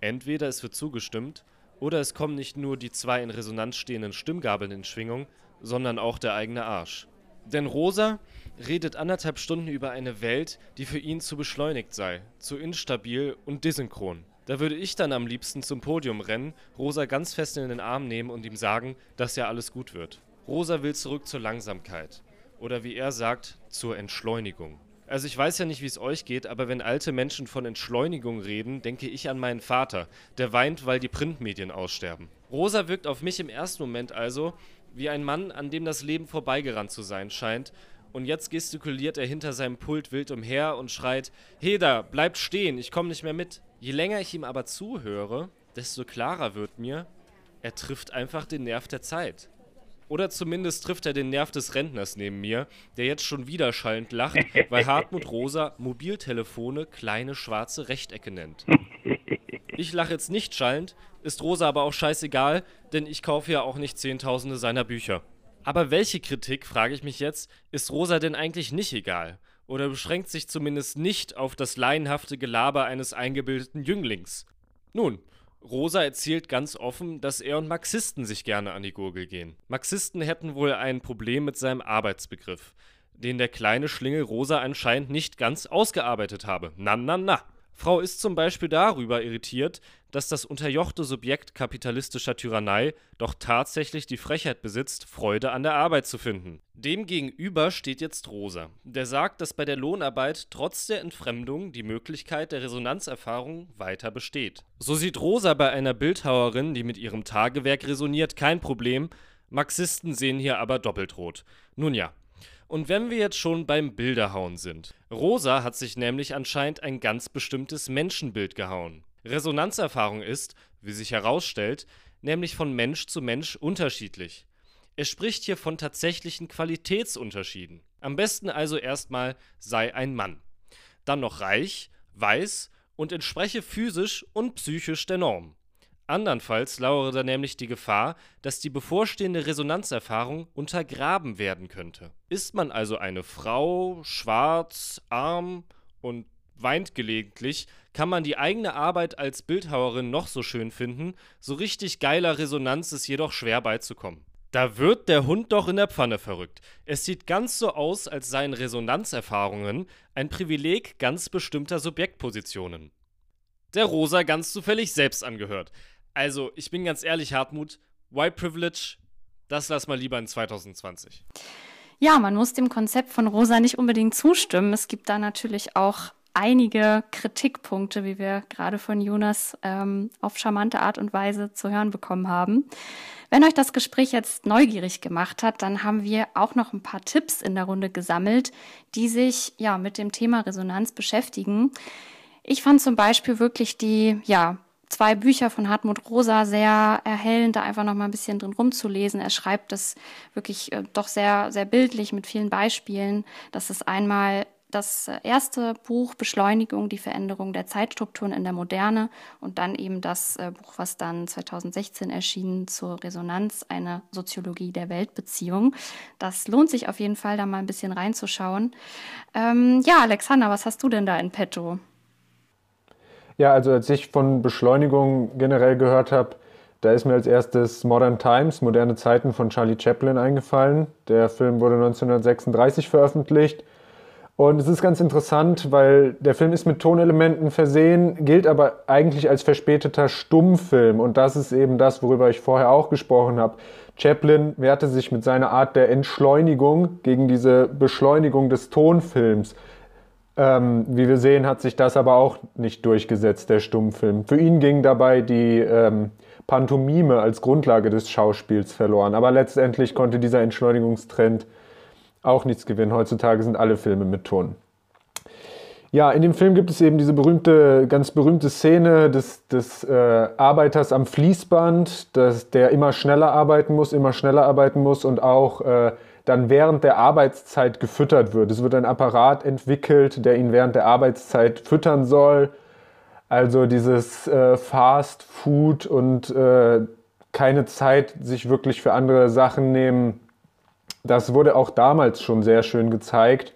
Entweder es wird zugestimmt oder es kommen nicht nur die zwei in Resonanz stehenden Stimmgabeln in Schwingung, sondern auch der eigene Arsch. Denn Rosa redet anderthalb Stunden über eine Welt, die für ihn zu beschleunigt sei, zu instabil und desynchron. Da würde ich dann am liebsten zum Podium rennen, Rosa ganz fest in den Arm nehmen und ihm sagen, dass ja alles gut wird. Rosa will zurück zur Langsamkeit. Oder wie er sagt, zur Entschleunigung. Also ich weiß ja nicht, wie es euch geht, aber wenn alte Menschen von Entschleunigung reden, denke ich an meinen Vater, der weint, weil die Printmedien aussterben. Rosa wirkt auf mich im ersten Moment also wie ein Mann, an dem das Leben vorbeigerannt zu sein scheint, und jetzt gestikuliert er hinter seinem Pult wild umher und schreit: Heda, bleibt stehen, ich komme nicht mehr mit. Je länger ich ihm aber zuhöre, desto klarer wird mir, er trifft einfach den Nerv der Zeit. Oder zumindest trifft er den Nerv des Rentners neben mir, der jetzt schon wieder schallend lacht, weil Hartmut Rosa Mobiltelefone kleine schwarze Rechtecke nennt. Ich lache jetzt nicht schallend, ist Rosa aber auch scheißegal, denn ich kaufe ja auch nicht Zehntausende seiner Bücher. Aber welche Kritik, frage ich mich jetzt, ist Rosa denn eigentlich nicht egal? Oder beschränkt sich zumindest nicht auf das laienhafte Gelaber eines eingebildeten Jünglings? Nun, Rosa erzählt ganz offen, dass er und Marxisten sich gerne an die Gurgel gehen. Marxisten hätten wohl ein Problem mit seinem Arbeitsbegriff, den der kleine Schlingel Rosa anscheinend nicht ganz ausgearbeitet habe. Na, na, na. Frau ist zum Beispiel darüber irritiert, dass das unterjochte Subjekt kapitalistischer Tyrannei doch tatsächlich die Frechheit besitzt, Freude an der Arbeit zu finden. Demgegenüber steht jetzt Rosa, der sagt, dass bei der Lohnarbeit trotz der Entfremdung die Möglichkeit der Resonanzerfahrung weiter besteht. So sieht Rosa bei einer Bildhauerin, die mit ihrem Tagewerk resoniert, kein Problem, Marxisten sehen hier aber doppelt rot. Nun ja, und wenn wir jetzt schon beim Bilderhauen sind. Rosa hat sich nämlich anscheinend ein ganz bestimmtes Menschenbild gehauen. Resonanzerfahrung ist, wie sich herausstellt, nämlich von Mensch zu Mensch unterschiedlich. Er spricht hier von tatsächlichen Qualitätsunterschieden. Am besten also erstmal sei ein Mann. Dann noch reich, weiß und entspreche physisch und psychisch der Norm. Andernfalls lauere da nämlich die Gefahr, dass die bevorstehende Resonanzerfahrung untergraben werden könnte. Ist man also eine Frau, schwarz, arm und weint gelegentlich, kann man die eigene Arbeit als Bildhauerin noch so schön finden, so richtig geiler Resonanz ist jedoch schwer beizukommen. Da wird der Hund doch in der Pfanne verrückt. Es sieht ganz so aus, als seien Resonanzerfahrungen ein Privileg ganz bestimmter Subjektpositionen. Der Rosa ganz zufällig selbst angehört. Also, ich bin ganz ehrlich, Hartmut, White Privilege, das lass mal lieber in 2020. Ja, man muss dem Konzept von Rosa nicht unbedingt zustimmen. Es gibt da natürlich auch einige Kritikpunkte, wie wir gerade von Jonas ähm, auf charmante Art und Weise zu hören bekommen haben. Wenn euch das Gespräch jetzt neugierig gemacht hat, dann haben wir auch noch ein paar Tipps in der Runde gesammelt, die sich ja mit dem Thema Resonanz beschäftigen. Ich fand zum Beispiel wirklich die ja zwei Bücher von Hartmut Rosa sehr erhellend, da einfach noch mal ein bisschen drin rumzulesen. Er schreibt das wirklich äh, doch sehr, sehr bildlich mit vielen Beispielen. Das ist einmal das erste Buch Beschleunigung, die Veränderung der Zeitstrukturen in der Moderne und dann eben das äh, Buch, was dann 2016 erschien zur Resonanz, eine Soziologie der Weltbeziehung. Das lohnt sich auf jeden Fall, da mal ein bisschen reinzuschauen. Ähm, ja, Alexander, was hast du denn da in petto? Ja, also als ich von Beschleunigung generell gehört habe, da ist mir als erstes Modern Times, moderne Zeiten von Charlie Chaplin eingefallen. Der Film wurde 1936 veröffentlicht. Und es ist ganz interessant, weil der Film ist mit Tonelementen versehen, gilt aber eigentlich als verspäteter Stummfilm. Und das ist eben das, worüber ich vorher auch gesprochen habe. Chaplin wehrte sich mit seiner Art der Entschleunigung gegen diese Beschleunigung des Tonfilms. Ähm, wie wir sehen, hat sich das aber auch nicht durchgesetzt, der Stummfilm. Für ihn ging dabei die ähm, Pantomime als Grundlage des Schauspiels verloren. Aber letztendlich konnte dieser Entschleunigungstrend auch nichts gewinnen. Heutzutage sind alle Filme mit Ton. Ja, in dem Film gibt es eben diese berühmte, ganz berühmte Szene des, des äh, Arbeiters am Fließband, dass der immer schneller arbeiten muss, immer schneller arbeiten muss und auch äh, dann während der Arbeitszeit gefüttert wird. Es wird ein Apparat entwickelt, der ihn während der Arbeitszeit füttern soll. Also dieses äh, Fast Food und äh, keine Zeit sich wirklich für andere Sachen nehmen. Das wurde auch damals schon sehr schön gezeigt.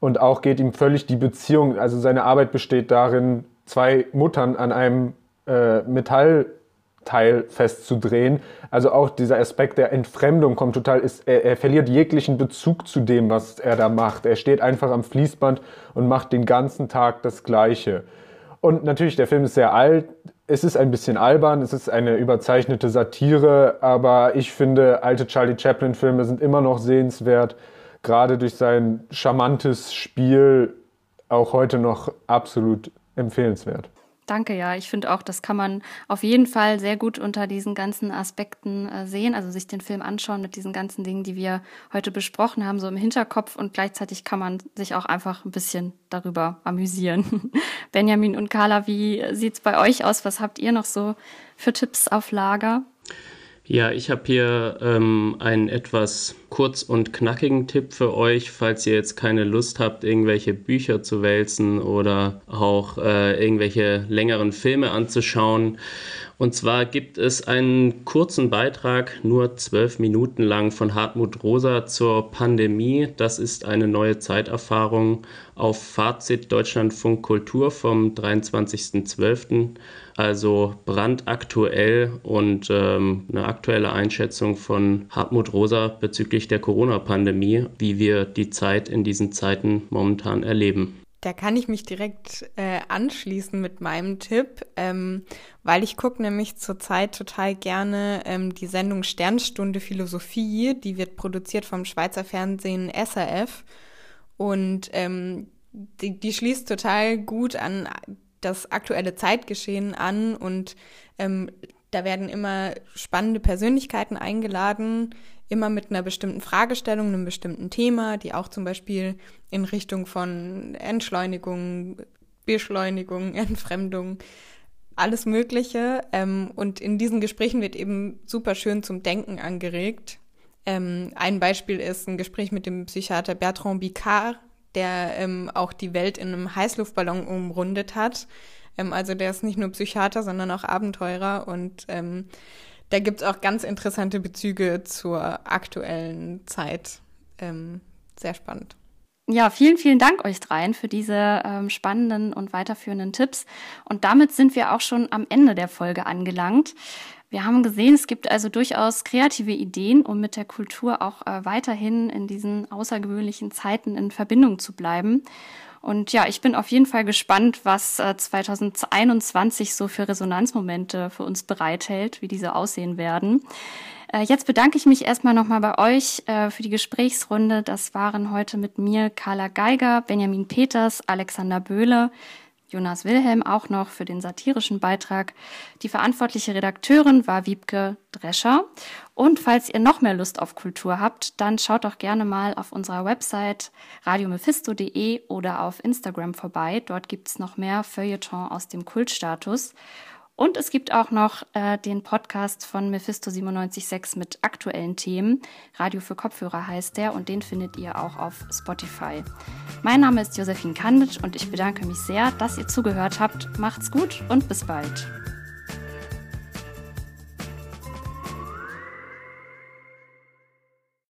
Und auch geht ihm völlig die Beziehung, also seine Arbeit besteht darin, zwei Muttern an einem äh, Metall Teil festzudrehen. Also auch dieser Aspekt der Entfremdung kommt total, ist, er, er, verliert jeglichen Bezug zu dem, was er da macht. Er steht einfach am Fließband und macht den ganzen Tag das Gleiche. Und natürlich, der Film ist sehr alt. Es ist ein bisschen albern, es ist eine überzeichnete Satire, aber ich finde, alte Charlie Chaplin-Filme sind immer noch sehenswert, gerade durch sein charmantes Spiel auch heute noch absolut empfehlenswert. Danke, ja. Ich finde auch, das kann man auf jeden Fall sehr gut unter diesen ganzen Aspekten äh, sehen, also sich den Film anschauen mit diesen ganzen Dingen, die wir heute besprochen haben, so im Hinterkopf und gleichzeitig kann man sich auch einfach ein bisschen darüber amüsieren. <laughs> Benjamin und Carla, wie sieht's bei euch aus? Was habt ihr noch so für Tipps auf Lager? Ja, ich habe hier ähm, einen etwas kurz und knackigen Tipp für euch, falls ihr jetzt keine Lust habt, irgendwelche Bücher zu wälzen oder auch äh, irgendwelche längeren Filme anzuschauen. Und zwar gibt es einen kurzen Beitrag, nur zwölf Minuten lang, von Hartmut Rosa zur Pandemie. Das ist eine neue Zeiterfahrung auf Fazit Deutschlandfunk Kultur vom 23.12 also brandaktuell und ähm, eine aktuelle Einschätzung von Hartmut Rosa bezüglich der Corona-Pandemie, wie wir die Zeit in diesen Zeiten momentan erleben. Da kann ich mich direkt äh, anschließen mit meinem Tipp, ähm, weil ich gucke nämlich zurzeit total gerne ähm, die Sendung Sternstunde Philosophie, die wird produziert vom Schweizer Fernsehen SRF und ähm, die, die schließt total gut an das aktuelle Zeitgeschehen an und ähm, da werden immer spannende Persönlichkeiten eingeladen, immer mit einer bestimmten Fragestellung, einem bestimmten Thema, die auch zum Beispiel in Richtung von Entschleunigung, Beschleunigung, <laughs> Entfremdung, alles Mögliche. Ähm, und in diesen Gesprächen wird eben super schön zum Denken angeregt. Ähm, ein Beispiel ist ein Gespräch mit dem Psychiater Bertrand Bicard, der ähm, auch die Welt in einem Heißluftballon umrundet hat. Ähm, also der ist nicht nur Psychiater, sondern auch Abenteurer und ähm, da gibt es auch ganz interessante Bezüge zur aktuellen Zeit. Ähm, sehr spannend. Ja, vielen, vielen Dank euch dreien für diese ähm, spannenden und weiterführenden Tipps. Und damit sind wir auch schon am Ende der Folge angelangt. Wir haben gesehen, es gibt also durchaus kreative Ideen, um mit der Kultur auch äh, weiterhin in diesen außergewöhnlichen Zeiten in Verbindung zu bleiben. Und ja, ich bin auf jeden Fall gespannt, was äh, 2021 so für Resonanzmomente für uns bereithält, wie diese aussehen werden. Äh, jetzt bedanke ich mich erstmal nochmal bei euch äh, für die Gesprächsrunde. Das waren heute mit mir Carla Geiger, Benjamin Peters, Alexander Böhle, Jonas Wilhelm auch noch für den satirischen Beitrag. Die verantwortliche Redakteurin war Wiebke Drescher. Und falls ihr noch mehr Lust auf Kultur habt, dann schaut doch gerne mal auf unserer Website radiomephisto.de oder auf Instagram vorbei. Dort gibt es noch mehr Feuilleton aus dem Kultstatus. Und es gibt auch noch äh, den Podcast von Mephisto 976 mit aktuellen Themen. Radio für Kopfhörer heißt der und den findet ihr auch auf Spotify. Mein Name ist Josephine Kandic und ich bedanke mich sehr, dass ihr zugehört habt. Macht's gut und bis bald.